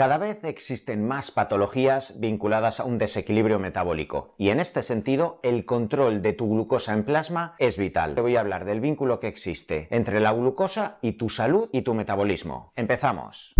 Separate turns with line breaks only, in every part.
Cada vez existen más patologías vinculadas a un desequilibrio metabólico y en este sentido el control de tu glucosa en plasma es vital. Te voy a hablar del vínculo que existe entre la glucosa y tu salud y tu metabolismo. Empezamos.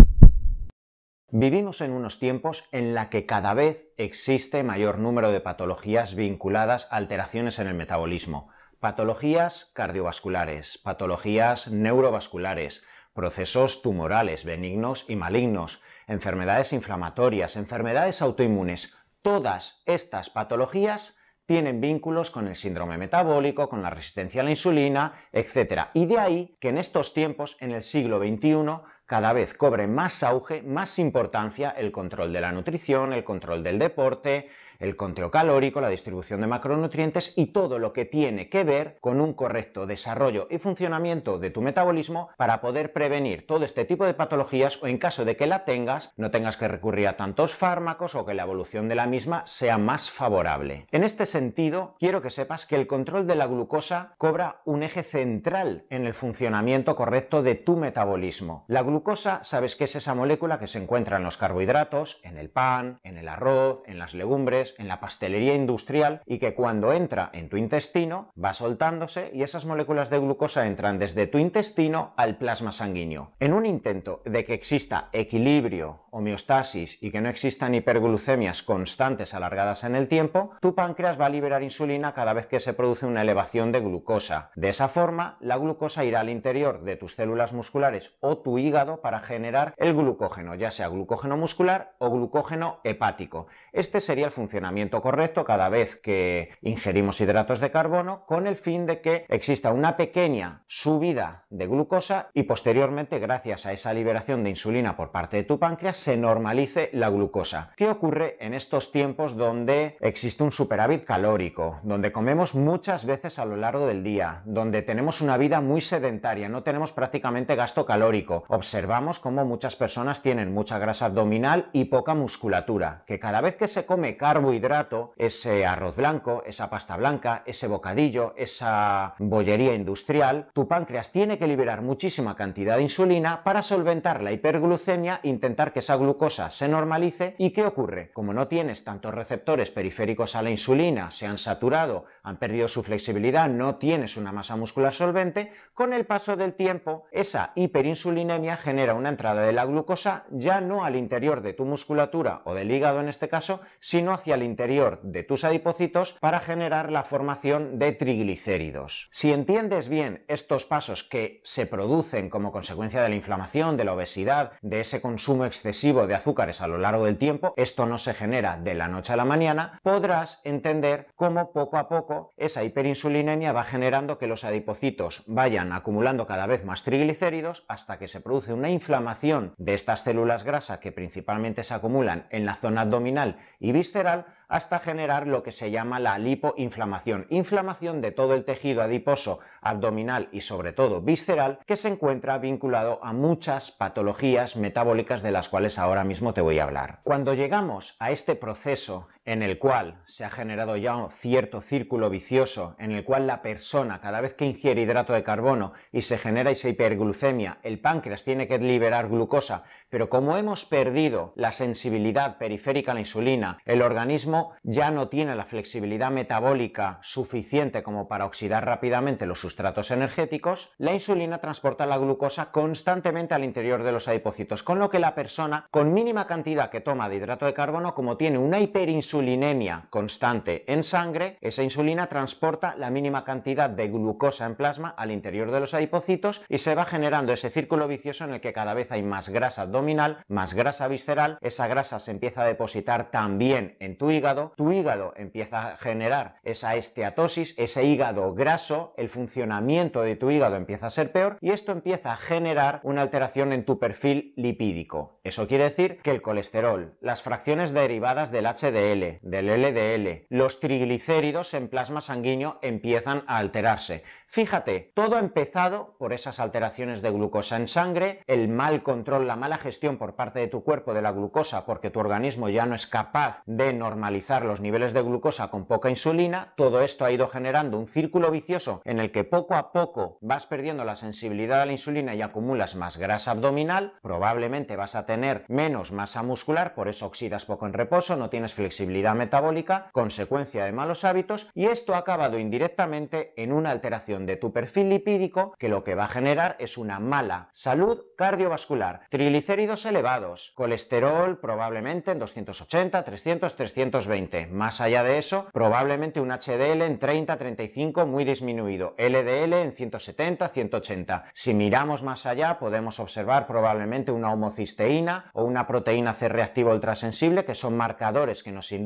Vivimos en unos tiempos en la que cada vez existe mayor número de patologías vinculadas a alteraciones en el metabolismo. Patologías cardiovasculares, patologías neurovasculares, procesos tumorales benignos y malignos, enfermedades inflamatorias, enfermedades autoinmunes. Todas estas patologías tienen vínculos con el síndrome metabólico, con la resistencia a la insulina, etc. Y de ahí que en estos tiempos, en el siglo XXI, cada vez cobre más auge, más importancia el control de la nutrición, el control del deporte, el conteo calórico, la distribución de macronutrientes y todo lo que tiene que ver con un correcto desarrollo y funcionamiento de tu metabolismo para poder prevenir todo este tipo de patologías o en caso de que la tengas no tengas que recurrir a tantos fármacos o que la evolución de la misma sea más favorable. En este sentido, quiero que sepas que el control de la glucosa cobra un eje central en el funcionamiento correcto de tu metabolismo. La glucosa, sabes que es esa molécula que se encuentra en los carbohidratos, en el pan, en el arroz, en las legumbres, en la pastelería industrial y que cuando entra en tu intestino va soltándose y esas moléculas de glucosa entran desde tu intestino al plasma sanguíneo. En un intento de que exista equilibrio, homeostasis y que no existan hiperglucemias constantes alargadas en el tiempo, tu páncreas va a liberar insulina cada vez que se produce una elevación de glucosa. De esa forma, la glucosa irá al interior de tus células musculares o tu hígado para generar el glucógeno, ya sea glucógeno muscular o glucógeno hepático. Este sería el funcionamiento correcto cada vez que ingerimos hidratos de carbono con el fin de que exista una pequeña subida de glucosa y posteriormente, gracias a esa liberación de insulina por parte de tu páncreas, se normalice la glucosa. ¿Qué ocurre en estos tiempos donde existe un superávit calórico, donde comemos muchas veces a lo largo del día, donde tenemos una vida muy sedentaria, no tenemos prácticamente gasto calórico? observamos cómo muchas personas tienen mucha grasa abdominal y poca musculatura, que cada vez que se come carbohidrato, ese arroz blanco, esa pasta blanca, ese bocadillo, esa bollería industrial, tu páncreas tiene que liberar muchísima cantidad de insulina para solventar la hiperglucemia, intentar que esa glucosa se normalice y ¿qué ocurre? Como no tienes tantos receptores periféricos a la insulina, se han saturado, han perdido su flexibilidad, no tienes una masa muscular solvente, con el paso del tiempo esa hiperinsulinemia genera una entrada de la glucosa ya no al interior de tu musculatura o del hígado en este caso, sino hacia el interior de tus adipocitos para generar la formación de triglicéridos. Si entiendes bien estos pasos que se producen como consecuencia de la inflamación, de la obesidad, de ese consumo excesivo de azúcares a lo largo del tiempo, esto no se genera de la noche a la mañana, podrás entender cómo poco a poco esa hiperinsulinemia va generando que los adipocitos vayan acumulando cada vez más triglicéridos hasta que se produce una inflamación de estas células grasa que principalmente se acumulan en la zona abdominal y visceral hasta generar lo que se llama la lipoinflamación, inflamación de todo el tejido adiposo abdominal y sobre todo visceral que se encuentra vinculado a muchas patologías metabólicas de las cuales ahora mismo te voy a hablar. Cuando llegamos a este proceso en el cual se ha generado ya un cierto círculo vicioso, en el cual la persona, cada vez que ingiere hidrato de carbono y se genera esa hiperglucemia, el páncreas tiene que liberar glucosa, pero como hemos perdido la sensibilidad periférica a la insulina, el organismo ya no tiene la flexibilidad metabólica suficiente como para oxidar rápidamente los sustratos energéticos, la insulina transporta la glucosa constantemente al interior de los adipocitos, con lo que la persona, con mínima cantidad que toma de hidrato de carbono, como tiene una hiperinsulinemia, insulinemia constante en sangre, esa insulina transporta la mínima cantidad de glucosa en plasma al interior de los adipocitos y se va generando ese círculo vicioso en el que cada vez hay más grasa abdominal, más grasa visceral, esa grasa se empieza a depositar también en tu hígado, tu hígado empieza a generar esa esteatosis, ese hígado graso, el funcionamiento de tu hígado empieza a ser peor y esto empieza a generar una alteración en tu perfil lipídico. Eso quiere decir que el colesterol, las fracciones derivadas del HDL, del LDL, los triglicéridos en plasma sanguíneo empiezan a alterarse. Fíjate, todo empezado por esas alteraciones de glucosa en sangre, el mal control, la mala gestión por parte de tu cuerpo de la glucosa porque tu organismo ya no es capaz de normalizar los niveles de glucosa con poca insulina, todo esto ha ido generando un círculo vicioso en el que poco a poco vas perdiendo la sensibilidad a la insulina y acumulas más grasa abdominal, probablemente vas a tener menos masa muscular, por eso oxidas poco en reposo, no tienes flexibilidad metabólica, consecuencia de malos hábitos, y esto ha acabado indirectamente en una alteración de tu perfil lipídico que lo que va a generar es una mala salud cardiovascular, triglicéridos elevados, colesterol probablemente en 280, 300, 320. Más allá de eso, probablemente un HDL en 30, 35 muy disminuido, LDL en 170, 180. Si miramos más allá, podemos observar probablemente una homocisteína o una proteína C reactiva ultrasensible, que son marcadores que nos indican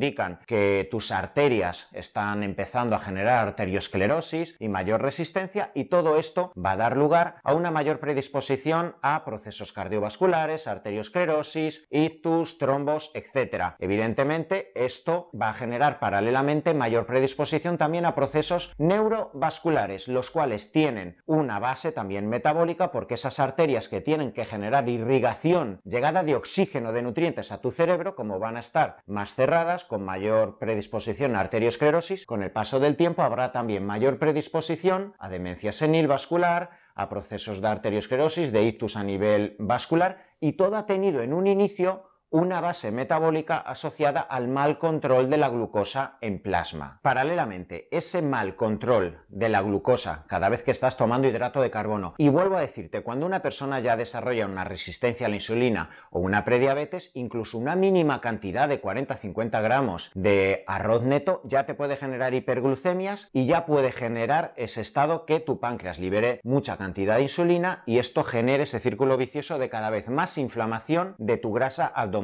que tus arterias están empezando a generar arteriosclerosis y mayor resistencia, y todo esto va a dar lugar a una mayor predisposición a procesos cardiovasculares, arteriosclerosis, ictus, trombos, etc. Evidentemente, esto va a generar paralelamente mayor predisposición también a procesos neurovasculares, los cuales tienen una base también metabólica porque esas arterias que tienen que generar irrigación, llegada de oxígeno, de nutrientes a tu cerebro, como van a estar más cerradas, con mayor predisposición a arteriosclerosis, con el paso del tiempo habrá también mayor predisposición a demencia senil vascular, a procesos de arteriosclerosis, de ictus a nivel vascular, y todo ha tenido en un inicio una base metabólica asociada al mal control de la glucosa en plasma. Paralelamente, ese mal control de la glucosa cada vez que estás tomando hidrato de carbono, y vuelvo a decirte, cuando una persona ya desarrolla una resistencia a la insulina o una prediabetes, incluso una mínima cantidad de 40-50 gramos de arroz neto ya te puede generar hiperglucemias y ya puede generar ese estado que tu páncreas libere mucha cantidad de insulina y esto genere ese círculo vicioso de cada vez más inflamación de tu grasa abdominal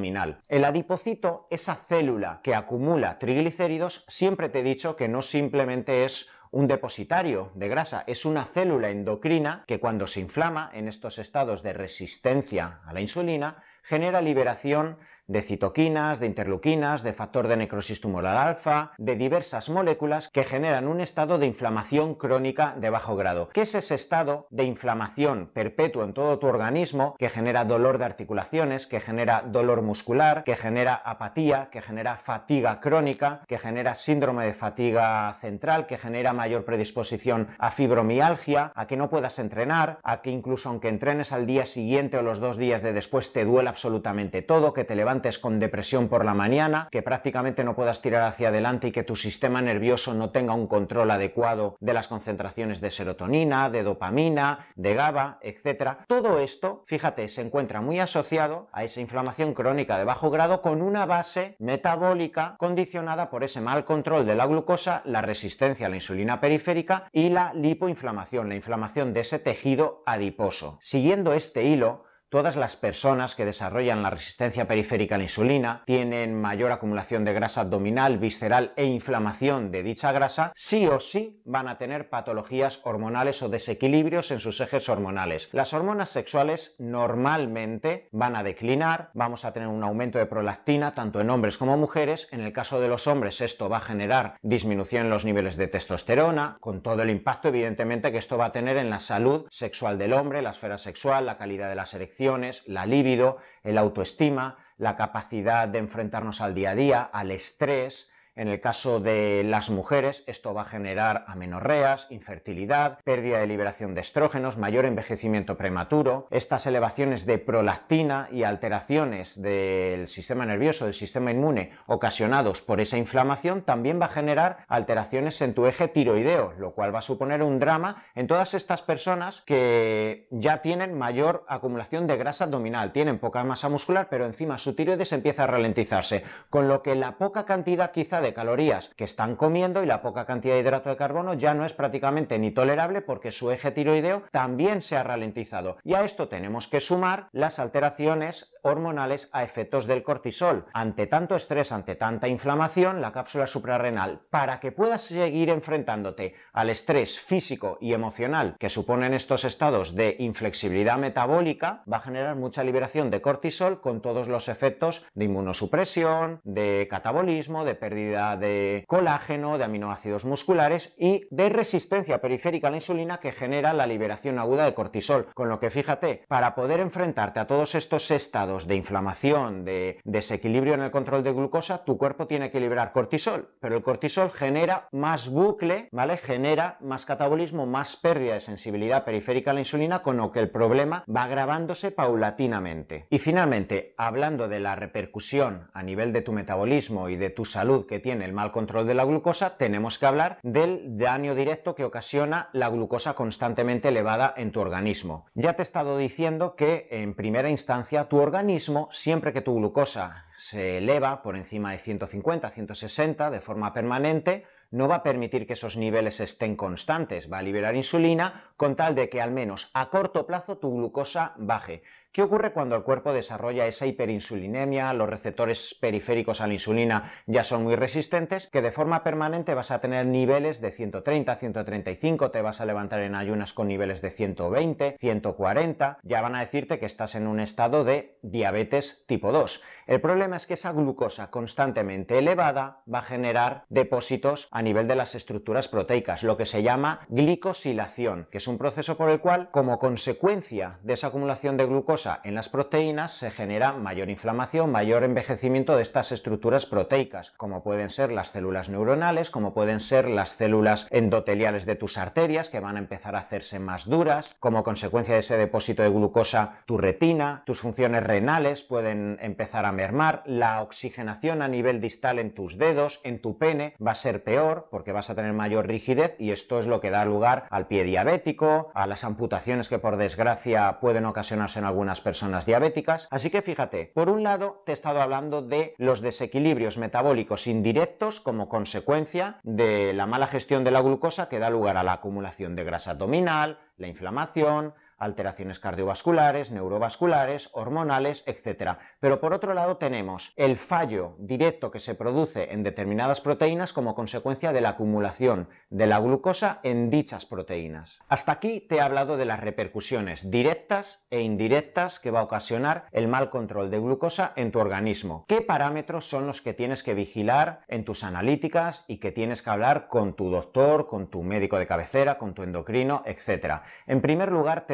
el adipocito, esa célula que acumula triglicéridos, siempre te he dicho que no simplemente es un depositario de grasa, es una célula endocrina que cuando se inflama en estos estados de resistencia a la insulina, genera liberación de citoquinas, de interleuquinas, de factor de necrosis tumoral alfa, de diversas moléculas que generan un estado de inflamación crónica de bajo grado. ¿Qué es ese estado de inflamación perpetuo en todo tu organismo que genera dolor de articulaciones, que genera dolor muscular, que genera apatía, que genera fatiga crónica, que genera síndrome de fatiga central, que genera mayor predisposición a fibromialgia, a que no puedas entrenar, a que incluso aunque entrenes al día siguiente o los dos días de después te duela absolutamente todo, que te levantes con depresión por la mañana, que prácticamente no puedas tirar hacia adelante y que tu sistema nervioso no tenga un control adecuado de las concentraciones de serotonina, de dopamina, de GABA, etc. Todo esto, fíjate, se encuentra muy asociado a esa inflamación crónica de bajo grado con una base metabólica condicionada por ese mal control de la glucosa, la resistencia a la insulina periférica y la lipoinflamación, la inflamación de ese tejido adiposo. Siguiendo este hilo, Todas las personas que desarrollan la resistencia periférica a la insulina tienen mayor acumulación de grasa abdominal, visceral e inflamación de dicha grasa, sí o sí van a tener patologías hormonales o desequilibrios en sus ejes hormonales. Las hormonas sexuales normalmente van a declinar, vamos a tener un aumento de prolactina tanto en hombres como mujeres. En el caso de los hombres esto va a generar disminución en los niveles de testosterona, con todo el impacto evidentemente que esto va a tener en la salud sexual del hombre, la esfera sexual, la calidad de las erecciones la libido, el autoestima, la capacidad de enfrentarnos al día a día, al estrés, en el caso de las mujeres, esto va a generar amenorreas, infertilidad, pérdida de liberación de estrógenos, mayor envejecimiento prematuro. Estas elevaciones de prolactina y alteraciones del sistema nervioso, del sistema inmune, ocasionados por esa inflamación, también va a generar alteraciones en tu eje tiroideo, lo cual va a suponer un drama en todas estas personas que ya tienen mayor acumulación de grasa abdominal, tienen poca masa muscular, pero encima su tiroides empieza a ralentizarse, con lo que la poca cantidad quizá calorías que están comiendo y la poca cantidad de hidrato de carbono ya no es prácticamente ni tolerable porque su eje tiroideo también se ha ralentizado. Y a esto tenemos que sumar las alteraciones hormonales a efectos del cortisol. Ante tanto estrés, ante tanta inflamación, la cápsula suprarrenal, para que puedas seguir enfrentándote al estrés físico y emocional que suponen estos estados de inflexibilidad metabólica, va a generar mucha liberación de cortisol con todos los efectos de inmunosupresión, de catabolismo, de pérdida de colágeno, de aminoácidos musculares y de resistencia periférica a la insulina que genera la liberación aguda de cortisol. Con lo que fíjate, para poder enfrentarte a todos estos estados de inflamación, de desequilibrio en el control de glucosa, tu cuerpo tiene que liberar cortisol, pero el cortisol genera más bucle, ¿vale? Genera más catabolismo, más pérdida de sensibilidad periférica a la insulina, con lo que el problema va agravándose paulatinamente. Y finalmente, hablando de la repercusión a nivel de tu metabolismo y de tu salud que tiene el mal control de la glucosa, tenemos que hablar del daño directo que ocasiona la glucosa constantemente elevada en tu organismo. Ya te he estado diciendo que en primera instancia tu organismo, siempre que tu glucosa se eleva por encima de 150, 160 de forma permanente, no va a permitir que esos niveles estén constantes, va a liberar insulina con tal de que al menos a corto plazo tu glucosa baje. ¿Qué ocurre cuando el cuerpo desarrolla esa hiperinsulinemia, los receptores periféricos a la insulina ya son muy resistentes, que de forma permanente vas a tener niveles de 130, 135, te vas a levantar en ayunas con niveles de 120, 140, ya van a decirte que estás en un estado de diabetes tipo 2. El problema es que esa glucosa constantemente elevada va a generar depósitos a nivel de las estructuras proteicas, lo que se llama glicosilación, que es un proceso por el cual, como consecuencia de esa acumulación de glucosa, en las proteínas se genera mayor inflamación, mayor envejecimiento de estas estructuras proteicas, como pueden ser las células neuronales, como pueden ser las células endoteliales de tus arterias, que van a empezar a hacerse más duras, como consecuencia de ese depósito de glucosa, tu retina, tus funciones renales pueden empezar a mermar, la oxigenación a nivel distal en tus dedos, en tu pene, va a ser peor porque vas a tener mayor rigidez y esto es lo que da lugar al pie diabético, a las amputaciones que por desgracia pueden ocasionarse en algunas personas diabéticas. Así que fíjate, por un lado te he estado hablando de los desequilibrios metabólicos indirectos como consecuencia de la mala gestión de la glucosa que da lugar a la acumulación de grasa abdominal, la inflamación, alteraciones cardiovasculares, neurovasculares, hormonales, etc. Pero por otro lado tenemos el fallo directo que se produce en determinadas proteínas como consecuencia de la acumulación de la glucosa en dichas proteínas. Hasta aquí te he hablado de las repercusiones directas e indirectas que va a ocasionar el mal control de glucosa en tu organismo. ¿Qué parámetros son los que tienes que vigilar en tus analíticas y que tienes que hablar con tu doctor, con tu médico de cabecera, con tu endocrino, etc.? En primer lugar,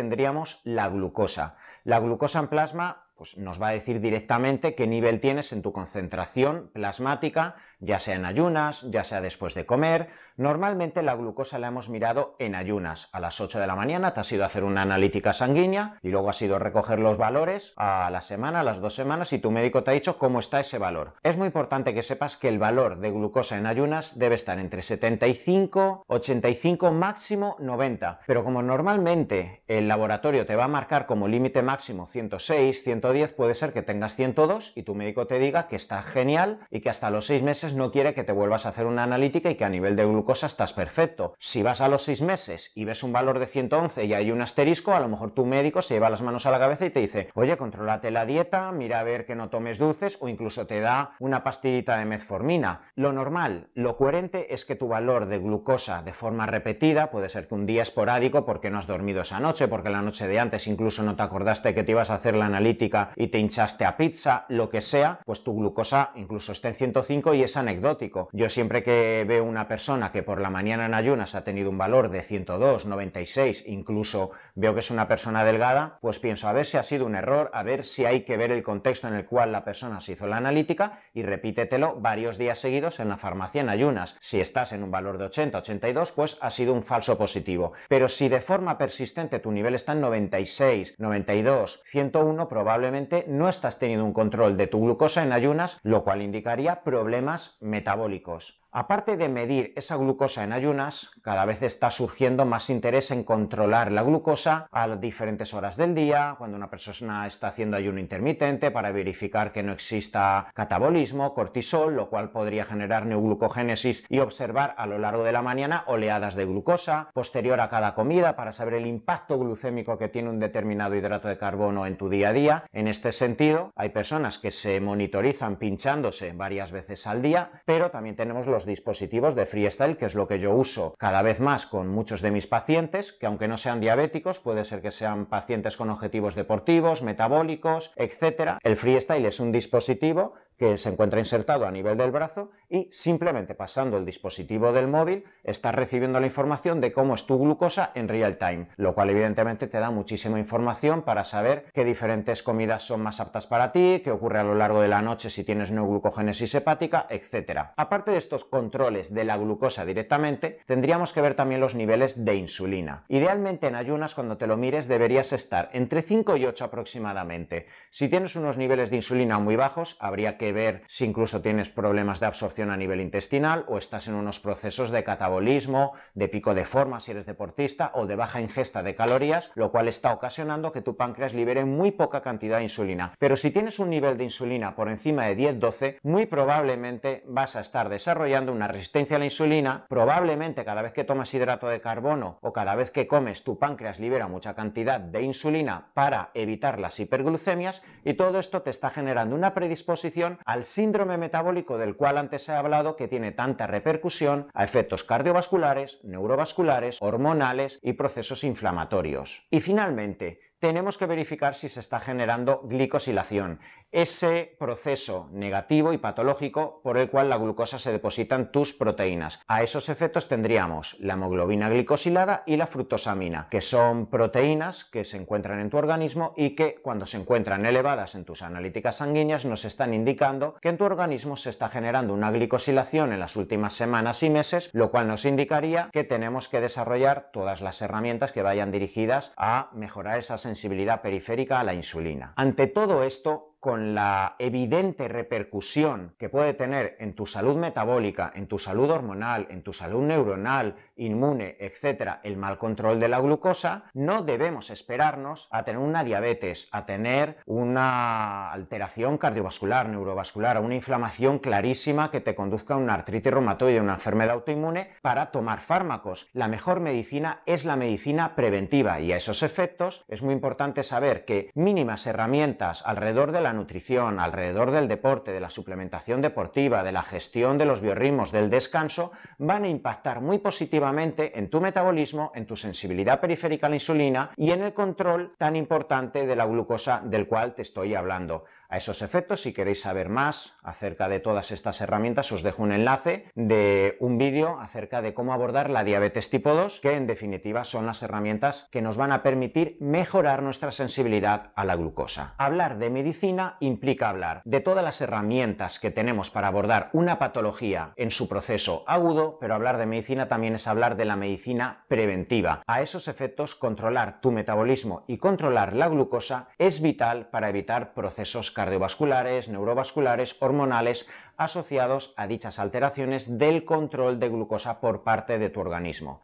la glucosa. La glucosa en plasma pues nos va a decir directamente qué nivel tienes en tu concentración plasmática, ya sea en ayunas, ya sea después de comer. Normalmente la glucosa la hemos mirado en ayunas. A las 8 de la mañana te has ido a hacer una analítica sanguínea y luego has ido a recoger los valores a la semana, a las dos semanas y tu médico te ha dicho cómo está ese valor. Es muy importante que sepas que el valor de glucosa en ayunas debe estar entre 75, 85, máximo 90. Pero como normalmente el laboratorio te va a marcar como límite máximo 106, 100 110 puede ser que tengas 102 y tu médico te diga que está genial y que hasta los 6 meses no quiere que te vuelvas a hacer una analítica y que a nivel de glucosa estás perfecto. Si vas a los 6 meses y ves un valor de 111 y hay un asterisco, a lo mejor tu médico se lleva las manos a la cabeza y te dice, oye, controlate la dieta, mira a ver que no tomes dulces o incluso te da una pastillita de metformina. Lo normal, lo coherente es que tu valor de glucosa de forma repetida, puede ser que un día esporádico porque no has dormido esa noche, porque la noche de antes incluso no te acordaste que te ibas a hacer la analítica y te hinchaste a pizza, lo que sea, pues tu glucosa incluso está en 105 y es anecdótico. Yo siempre que veo una persona que por la mañana en ayunas ha tenido un valor de 102, 96, incluso veo que es una persona delgada, pues pienso a ver si ha sido un error, a ver si hay que ver el contexto en el cual la persona se hizo la analítica y repítetelo varios días seguidos en la farmacia en ayunas. Si estás en un valor de 80, 82, pues ha sido un falso positivo. Pero si de forma persistente tu nivel está en 96, 92, 101, probablemente no estás teniendo un control de tu glucosa en ayunas, lo cual indicaría problemas metabólicos. Aparte de medir esa glucosa en ayunas, cada vez está surgiendo más interés en controlar la glucosa a diferentes horas del día, cuando una persona está haciendo ayuno intermitente para verificar que no exista catabolismo, cortisol, lo cual podría generar neoglucogénesis y observar a lo largo de la mañana oleadas de glucosa, posterior a cada comida para saber el impacto glucémico que tiene un determinado hidrato de carbono en tu día a día. En este sentido, hay personas que se monitorizan pinchándose varias veces al día, pero también tenemos los dispositivos de freestyle, que es lo que yo uso cada vez más con muchos de mis pacientes, que aunque no sean diabéticos, puede ser que sean pacientes con objetivos deportivos, metabólicos, etc. El freestyle es un dispositivo que se encuentra insertado a nivel del brazo y simplemente pasando el dispositivo del móvil estás recibiendo la información de cómo es tu glucosa en real time, lo cual evidentemente te da muchísima información para saber qué diferentes comidas son más aptas para ti, qué ocurre a lo largo de la noche si tienes neoglucogénesis hepática, etc. Aparte de estos controles de la glucosa directamente, tendríamos que ver también los niveles de insulina. Idealmente en ayunas cuando te lo mires deberías estar entre 5 y 8 aproximadamente. Si tienes unos niveles de insulina muy bajos, habría que ver si incluso tienes problemas de absorción a nivel intestinal o estás en unos procesos de catabolismo, de pico de forma si eres deportista o de baja ingesta de calorías, lo cual está ocasionando que tu páncreas libere muy poca cantidad de insulina. Pero si tienes un nivel de insulina por encima de 10-12, muy probablemente vas a estar desarrollando una resistencia a la insulina, probablemente cada vez que tomas hidrato de carbono o cada vez que comes tu páncreas libera mucha cantidad de insulina para evitar las hiperglucemias y todo esto te está generando una predisposición al síndrome metabólico del cual antes he hablado que tiene tanta repercusión a efectos cardiovasculares, neurovasculares, hormonales y procesos inflamatorios. Y finalmente, tenemos que verificar si se está generando glicosilación, ese proceso negativo y patológico por el cual la glucosa se deposita en tus proteínas. A esos efectos tendríamos la hemoglobina glicosilada y la fructosamina, que son proteínas que se encuentran en tu organismo y que cuando se encuentran elevadas en tus analíticas sanguíneas nos están indicando que en tu organismo se está generando una glicosilación en las últimas semanas y meses, lo cual nos indicaría que tenemos que desarrollar todas las herramientas que vayan dirigidas a mejorar esas sensibilidad periférica a la insulina. Ante todo esto, con la evidente repercusión que puede tener en tu salud metabólica, en tu salud hormonal, en tu salud neuronal, inmune, etcétera, el mal control de la glucosa, no debemos esperarnos a tener una diabetes, a tener una alteración cardiovascular, neurovascular, una inflamación clarísima que te conduzca a una artritis reumatoide, una enfermedad autoinmune, para tomar fármacos. La mejor medicina es la medicina preventiva y a esos efectos es muy importante saber que mínimas herramientas alrededor de la nutrición, alrededor del deporte, de la suplementación deportiva, de la gestión de los biorritmos, del descanso, van a impactar muy positivamente en tu metabolismo, en tu sensibilidad periférica a la insulina y en el control tan importante de la glucosa del cual te estoy hablando. A esos efectos, si queréis saber más acerca de todas estas herramientas, os dejo un enlace de un vídeo acerca de cómo abordar la diabetes tipo 2, que en definitiva son las herramientas que nos van a permitir mejorar nuestra sensibilidad a la glucosa. Hablar de medicina implica hablar de todas las herramientas que tenemos para abordar una patología en su proceso agudo, pero hablar de medicina también es hablar de la medicina preventiva. A esos efectos, controlar tu metabolismo y controlar la glucosa es vital para evitar procesos cardiovasculares, neurovasculares, hormonales asociados a dichas alteraciones del control de glucosa por parte de tu organismo.